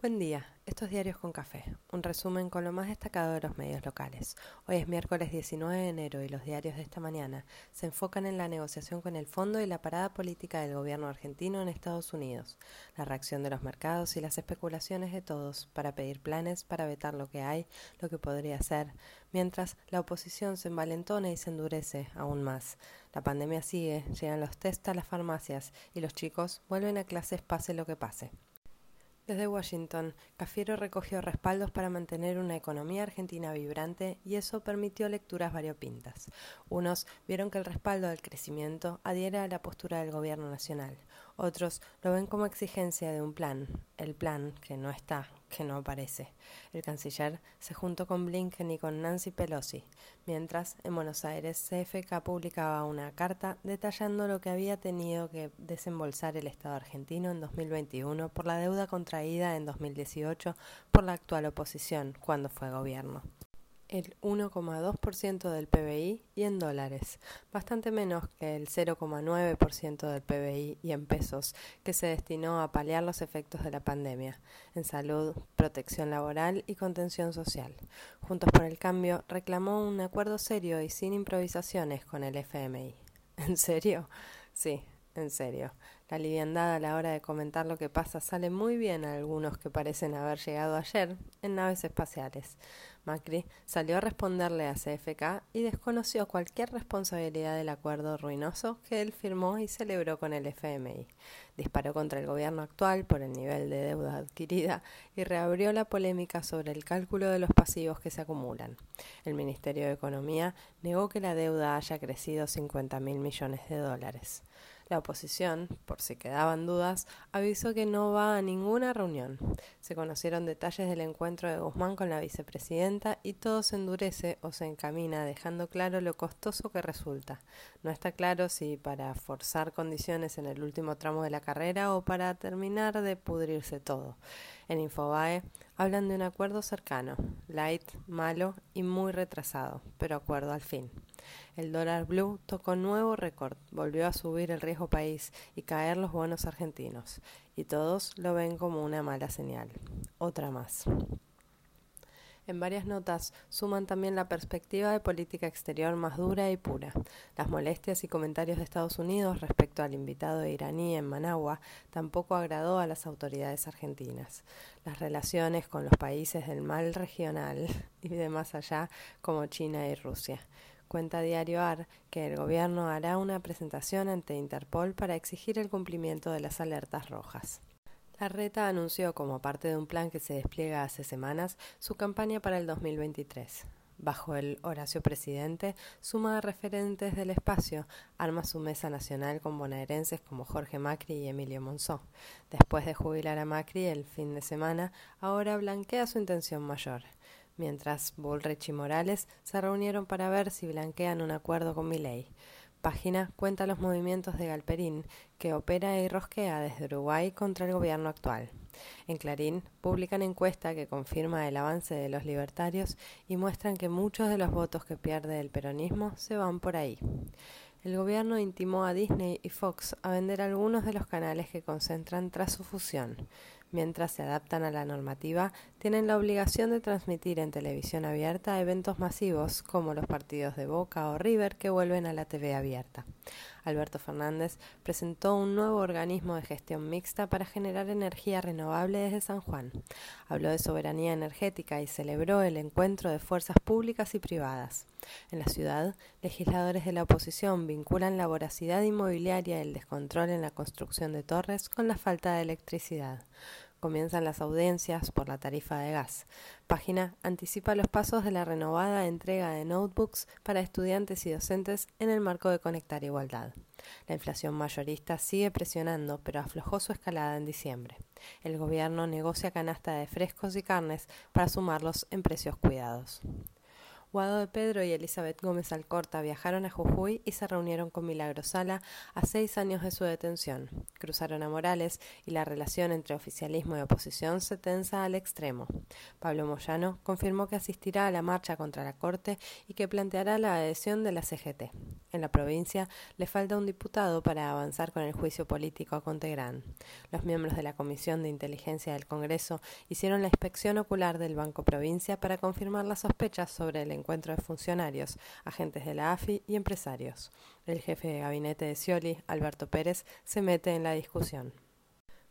Buen día, estos diarios con café, un resumen con lo más destacado de los medios locales. Hoy es miércoles 19 de enero y los diarios de esta mañana se enfocan en la negociación con el fondo y la parada política del gobierno argentino en Estados Unidos, la reacción de los mercados y las especulaciones de todos para pedir planes para vetar lo que hay, lo que podría ser, mientras la oposición se envalentona y se endurece aún más. La pandemia sigue, llegan los test a las farmacias y los chicos vuelven a clases pase lo que pase. Desde Washington, Cafiero recogió respaldos para mantener una economía argentina vibrante y eso permitió lecturas variopintas. Unos vieron que el respaldo al crecimiento adhiera a la postura del gobierno nacional. Otros lo ven como exigencia de un plan, el plan que no está, que no aparece. El canciller se juntó con Blinken y con Nancy Pelosi, mientras en Buenos Aires CFK publicaba una carta detallando lo que había tenido que desembolsar el Estado argentino en 2021 por la deuda contraída en 2018 por la actual oposición cuando fue gobierno el 1,2% del PBI y en dólares, bastante menos que el 0,9% del PBI y en pesos, que se destinó a paliar los efectos de la pandemia, en salud, protección laboral y contención social. Juntos por el Cambio reclamó un acuerdo serio y sin improvisaciones con el FMI. ¿En serio? Sí, en serio. La liviandad a la hora de comentar lo que pasa sale muy bien a algunos que parecen haber llegado ayer en naves espaciales. Macri salió a responderle a CFK y desconoció cualquier responsabilidad del acuerdo ruinoso que él firmó y celebró con el FMI. Disparó contra el gobierno actual por el nivel de deuda adquirida y reabrió la polémica sobre el cálculo de los pasivos que se acumulan. El Ministerio de Economía negó que la deuda haya crecido 50 mil millones de dólares. La oposición, por si quedaban dudas, avisó que no va a ninguna reunión. Se conocieron detalles del encuentro de Guzmán con la vicepresidenta y todo se endurece o se encamina, dejando claro lo costoso que resulta. No está claro si para forzar condiciones en el último tramo de la carrera o para terminar de pudrirse todo. En Infobae hablan de un acuerdo cercano, light, malo y muy retrasado, pero acuerdo al fin. El dólar blue tocó nuevo récord, volvió a subir el riesgo país y caer los bonos argentinos, y todos lo ven como una mala señal. Otra más. En varias notas suman también la perspectiva de política exterior más dura y pura. Las molestias y comentarios de Estados Unidos respecto al invitado iraní en Managua tampoco agradó a las autoridades argentinas. Las relaciones con los países del mal regional y de más allá como China y Rusia. Cuenta Diario AR que el gobierno hará una presentación ante Interpol para exigir el cumplimiento de las alertas rojas. La Reta anunció como parte de un plan que se despliega hace semanas su campaña para el 2023. Bajo el Horacio Presidente, suma a referentes del espacio, arma su mesa nacional con bonaerenses como Jorge Macri y Emilio Monzó. Después de jubilar a Macri el fin de semana, ahora blanquea su intención mayor. Mientras Bullrich y Morales se reunieron para ver si blanquean un acuerdo con Milei página cuenta los movimientos de Galperín, que opera y rosquea desde Uruguay contra el gobierno actual. En Clarín publican encuesta que confirma el avance de los libertarios y muestran que muchos de los votos que pierde el peronismo se van por ahí. El gobierno intimó a Disney y Fox a vender algunos de los canales que concentran tras su fusión mientras se adaptan a la normativa, tienen la obligación de transmitir en televisión abierta eventos masivos como los partidos de Boca o River que vuelven a la TV abierta. Alberto Fernández presentó un nuevo organismo de gestión mixta para generar energía renovable desde San Juan. Habló de soberanía energética y celebró el encuentro de fuerzas públicas y privadas. En la ciudad, legisladores de la oposición vinculan la voracidad inmobiliaria y el descontrol en la construcción de torres con la falta de electricidad comienzan las audiencias por la tarifa de gas. Página anticipa los pasos de la renovada entrega de notebooks para estudiantes y docentes en el marco de Conectar Igualdad. La inflación mayorista sigue presionando, pero aflojó su escalada en diciembre. El gobierno negocia canasta de frescos y carnes para sumarlos en precios cuidados. Guado de Pedro y Elizabeth Gómez Alcorta viajaron a Jujuy y se reunieron con Milagro Sala a seis años de su detención. Cruzaron a Morales y la relación entre oficialismo y oposición se tensa al extremo. Pablo Moyano confirmó que asistirá a la marcha contra la Corte y que planteará la adhesión de la CGT. En la provincia le falta un diputado para avanzar con el juicio político a Contegrán. Los miembros de la Comisión de Inteligencia del Congreso hicieron la inspección ocular del Banco Provincia para confirmar las sospechas sobre el encuentro de funcionarios, agentes de la AFI y empresarios. El jefe de gabinete de Scioli, Alberto Pérez, se mete en la discusión.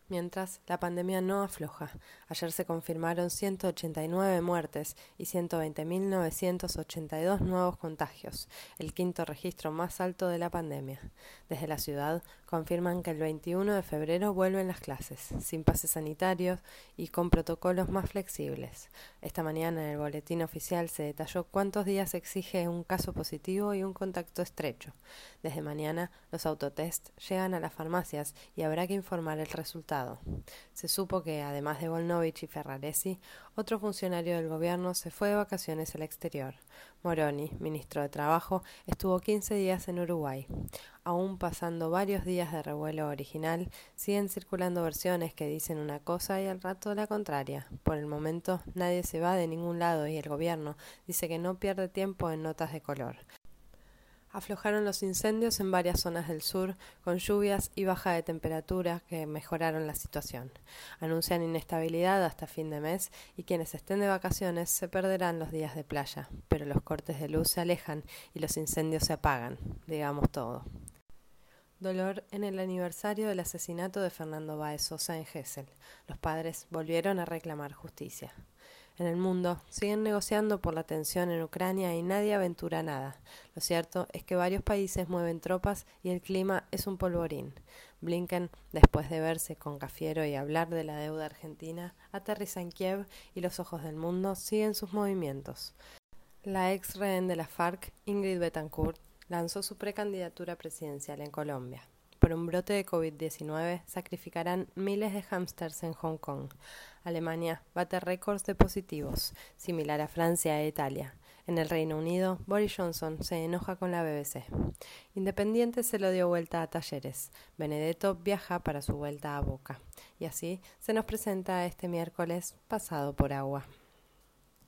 Mientras, la pandemia no afloja. Ayer se confirmaron 189 muertes y 120.982 nuevos contagios, el quinto registro más alto de la pandemia. Desde la ciudad confirman que el 21 de febrero vuelven las clases, sin pases sanitarios y con protocolos más flexibles. Esta mañana en el boletín oficial se detalló cuántos días exige un caso positivo y un contacto estrecho. Desde mañana los autotest llegan a las farmacias y habrá que informar el Se supo que, además de Volnovich y Ferraresi, otro funcionario del gobierno se fue de vacaciones al exterior. Moroni, ministro de Trabajo, estuvo 15 días en Uruguay. Aún pasando varios días de revuelo original, siguen circulando versiones que dicen una cosa y al rato la contraria. Por el momento nadie se va de ningún lado y el gobierno dice que no pierde tiempo en notas de color aflojaron los incendios en varias zonas del sur, con lluvias y baja de temperatura que mejoraron la situación. Anuncian inestabilidad hasta fin de mes y quienes estén de vacaciones se perderán los días de playa, pero los cortes de luz se alejan y los incendios se apagan, digamos todo. Dolor en el aniversario del asesinato de Fernando Baez Sosa en Gessel. Los padres volvieron a reclamar justicia en el mundo siguen negociando por la tensión en Ucrania y nadie aventura nada. Lo cierto es que varios países mueven tropas y el clima es un polvorín. Blinken, después de verse con Cafiero y hablar de la deuda argentina, aterriza en Kiev y los ojos del mundo siguen sus movimientos. La ex rehén de la FARC, Ingrid Betancourt, lanzó su precandidatura presidencial en Colombia. Por un brote de COVID-19 sacrificarán miles de hámsters en Hong Kong. Alemania bate récords de positivos, similar a Francia e Italia. En el Reino Unido, Boris Johnson se enoja con la BBC. Independiente se lo dio vuelta a Talleres. Benedetto viaja para su vuelta a Boca. Y así se nos presenta este miércoles pasado por agua.